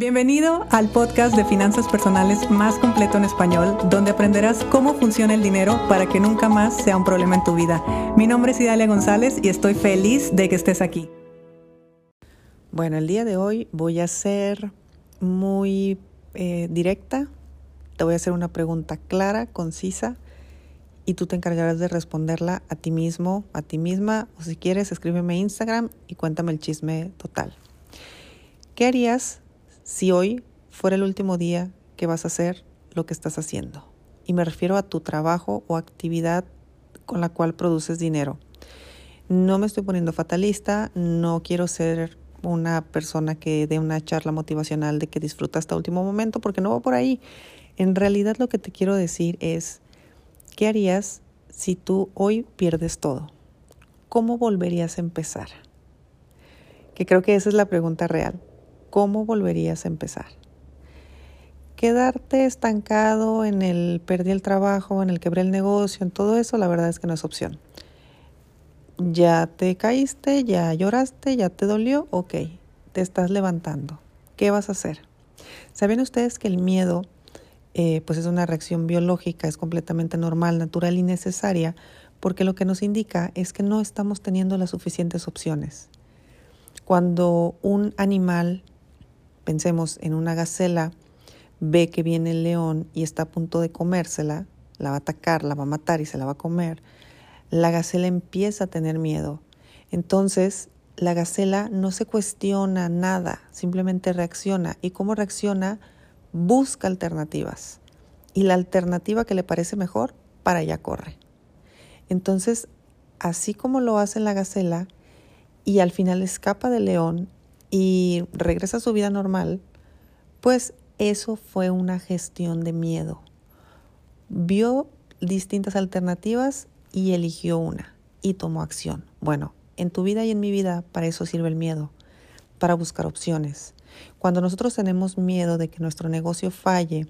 Bienvenido al podcast de finanzas personales más completo en español, donde aprenderás cómo funciona el dinero para que nunca más sea un problema en tu vida. Mi nombre es Idalia González y estoy feliz de que estés aquí. Bueno, el día de hoy voy a ser muy eh, directa. Te voy a hacer una pregunta clara, concisa, y tú te encargarás de responderla a ti mismo, a ti misma, o si quieres, escríbeme Instagram y cuéntame el chisme total. ¿Qué harías si hoy fuera el último día que vas a hacer lo que estás haciendo. Y me refiero a tu trabajo o actividad con la cual produces dinero. No me estoy poniendo fatalista, no quiero ser una persona que dé una charla motivacional de que disfruta hasta último momento, porque no va por ahí. En realidad lo que te quiero decir es, ¿qué harías si tú hoy pierdes todo? ¿Cómo volverías a empezar? Que creo que esa es la pregunta real. ¿Cómo volverías a empezar? Quedarte estancado en el perdí el trabajo, en el quebré el negocio, en todo eso, la verdad es que no es opción. Ya te caíste, ya lloraste, ya te dolió, ok, te estás levantando. ¿Qué vas a hacer? ¿Saben ustedes que el miedo eh, pues es una reacción biológica, es completamente normal, natural y necesaria, porque lo que nos indica es que no estamos teniendo las suficientes opciones. Cuando un animal Pensemos en una gacela, ve que viene el león y está a punto de comérsela, la va a atacar, la va a matar y se la va a comer. La gacela empieza a tener miedo. Entonces, la gacela no se cuestiona nada, simplemente reacciona. ¿Y cómo reacciona? Busca alternativas. Y la alternativa que le parece mejor, para allá corre. Entonces, así como lo hace la gacela, y al final escapa del león y regresa a su vida normal, pues eso fue una gestión de miedo. Vio distintas alternativas y eligió una y tomó acción. Bueno, en tu vida y en mi vida para eso sirve el miedo, para buscar opciones. Cuando nosotros tenemos miedo de que nuestro negocio falle,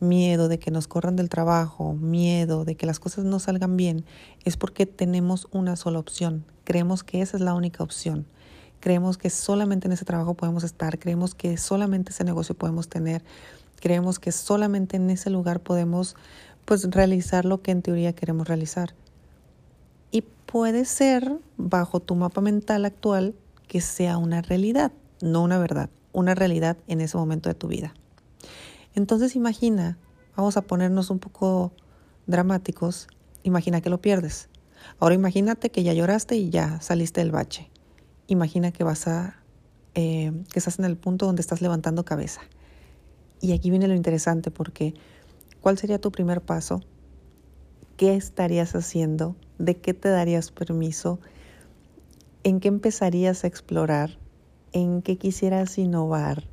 miedo de que nos corran del trabajo, miedo de que las cosas no salgan bien, es porque tenemos una sola opción. Creemos que esa es la única opción. Creemos que solamente en ese trabajo podemos estar, creemos que solamente ese negocio podemos tener, creemos que solamente en ese lugar podemos pues realizar lo que en teoría queremos realizar. Y puede ser bajo tu mapa mental actual que sea una realidad, no una verdad, una realidad en ese momento de tu vida. Entonces imagina, vamos a ponernos un poco dramáticos, imagina que lo pierdes. Ahora imagínate que ya lloraste y ya saliste del bache imagina que vas a, eh, que estás en el punto donde estás levantando cabeza. Y aquí viene lo interesante porque ¿cuál sería tu primer paso? ¿Qué estarías haciendo? ¿De qué te darías permiso? ¿En qué empezarías a explorar? ¿En qué quisieras innovar?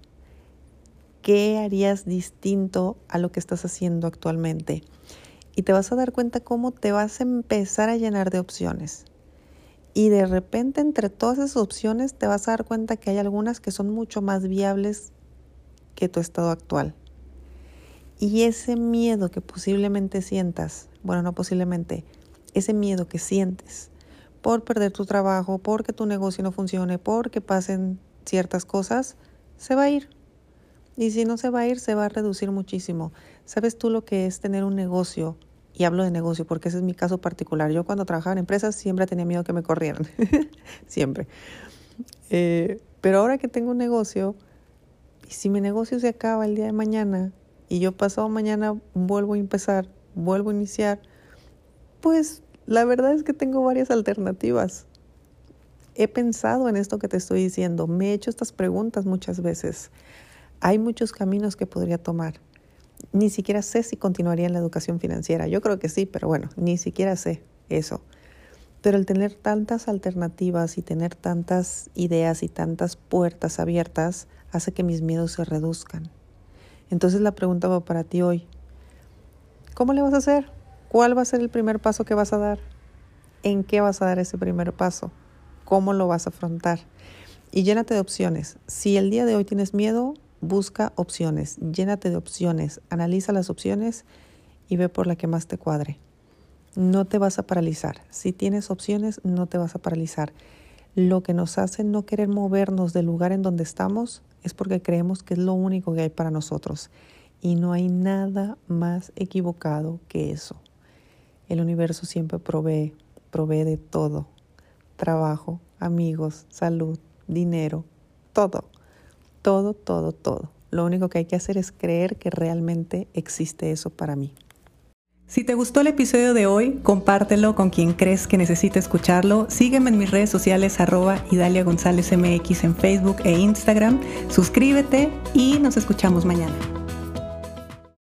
¿Qué harías distinto a lo que estás haciendo actualmente? Y te vas a dar cuenta cómo te vas a empezar a llenar de opciones. Y de repente entre todas esas opciones te vas a dar cuenta que hay algunas que son mucho más viables que tu estado actual. Y ese miedo que posiblemente sientas, bueno, no posiblemente, ese miedo que sientes por perder tu trabajo, porque tu negocio no funcione, porque pasen ciertas cosas, se va a ir. Y si no se va a ir, se va a reducir muchísimo. ¿Sabes tú lo que es tener un negocio y hablo de negocio porque ese es mi caso particular. Yo cuando trabajaba en empresas siempre tenía miedo que me corrieran, siempre. Eh, pero ahora que tengo un negocio, y si mi negocio se acaba el día de mañana y yo pasado mañana vuelvo a empezar, vuelvo a iniciar, pues la verdad es que tengo varias alternativas. He pensado en esto que te estoy diciendo, me he hecho estas preguntas muchas veces. Hay muchos caminos que podría tomar ni siquiera sé si continuaría en la educación financiera. Yo creo que sí, pero bueno, ni siquiera sé eso. Pero el tener tantas alternativas y tener tantas ideas y tantas puertas abiertas hace que mis miedos se reduzcan. Entonces la pregunta va para ti hoy. ¿Cómo le vas a hacer? ¿Cuál va a ser el primer paso que vas a dar? ¿En qué vas a dar ese primer paso? ¿Cómo lo vas a afrontar? Y llénate de opciones. Si el día de hoy tienes miedo, Busca opciones, llénate de opciones, analiza las opciones y ve por la que más te cuadre. No te vas a paralizar. Si tienes opciones, no te vas a paralizar. Lo que nos hace no querer movernos del lugar en donde estamos es porque creemos que es lo único que hay para nosotros. Y no hay nada más equivocado que eso. El universo siempre provee, provee de todo. Trabajo, amigos, salud, dinero, todo. Todo, todo, todo. Lo único que hay que hacer es creer que realmente existe eso para mí. Si te gustó el episodio de hoy, compártelo con quien crees que necesite escucharlo. Sígueme en mis redes sociales arroba Idalia González MX en Facebook e Instagram. Suscríbete y nos escuchamos mañana.